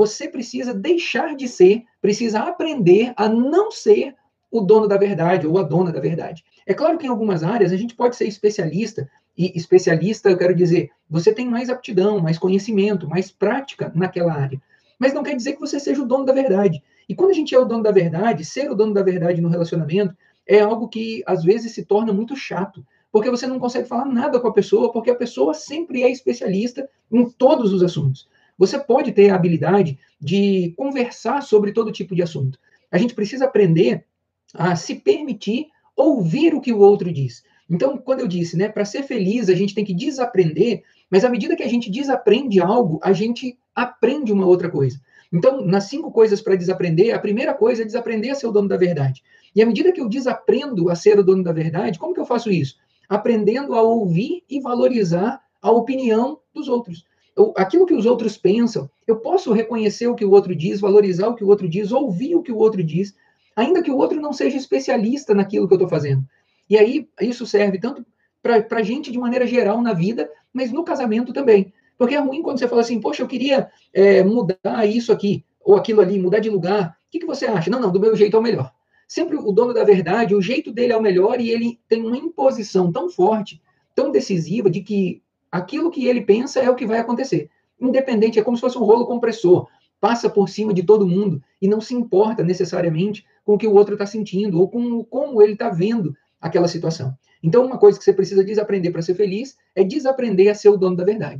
você precisa deixar de ser, precisa aprender a não ser o dono da verdade ou a dona da verdade. É claro que em algumas áreas a gente pode ser especialista, e especialista, eu quero dizer, você tem mais aptidão, mais conhecimento, mais prática naquela área. Mas não quer dizer que você seja o dono da verdade. E quando a gente é o dono da verdade, ser o dono da verdade no relacionamento é algo que às vezes se torna muito chato, porque você não consegue falar nada com a pessoa, porque a pessoa sempre é especialista em todos os assuntos. Você pode ter a habilidade de conversar sobre todo tipo de assunto. A gente precisa aprender a se permitir ouvir o que o outro diz. Então, quando eu disse, né, para ser feliz, a gente tem que desaprender, mas à medida que a gente desaprende algo, a gente aprende uma outra coisa. Então, nas cinco coisas para desaprender, a primeira coisa é desaprender a ser o dono da verdade. E à medida que eu desaprendo a ser o dono da verdade, como que eu faço isso? Aprendendo a ouvir e valorizar a opinião dos outros. Eu, aquilo que os outros pensam, eu posso reconhecer o que o outro diz, valorizar o que o outro diz, ouvir o que o outro diz, ainda que o outro não seja especialista naquilo que eu estou fazendo. E aí, isso serve tanto para a gente de maneira geral na vida, mas no casamento também. Porque é ruim quando você fala assim, poxa, eu queria é, mudar isso aqui, ou aquilo ali, mudar de lugar. O que, que você acha? Não, não, do meu jeito é o melhor. Sempre o dono da verdade, o jeito dele é o melhor e ele tem uma imposição tão forte, tão decisiva, de que aquilo que ele pensa é o que vai acontecer. Independente, é como se fosse um rolo compressor passa por cima de todo mundo e não se importa necessariamente com o que o outro está sentindo ou com como ele está vendo aquela situação. Então, uma coisa que você precisa desaprender para ser feliz é desaprender a ser o dono da verdade.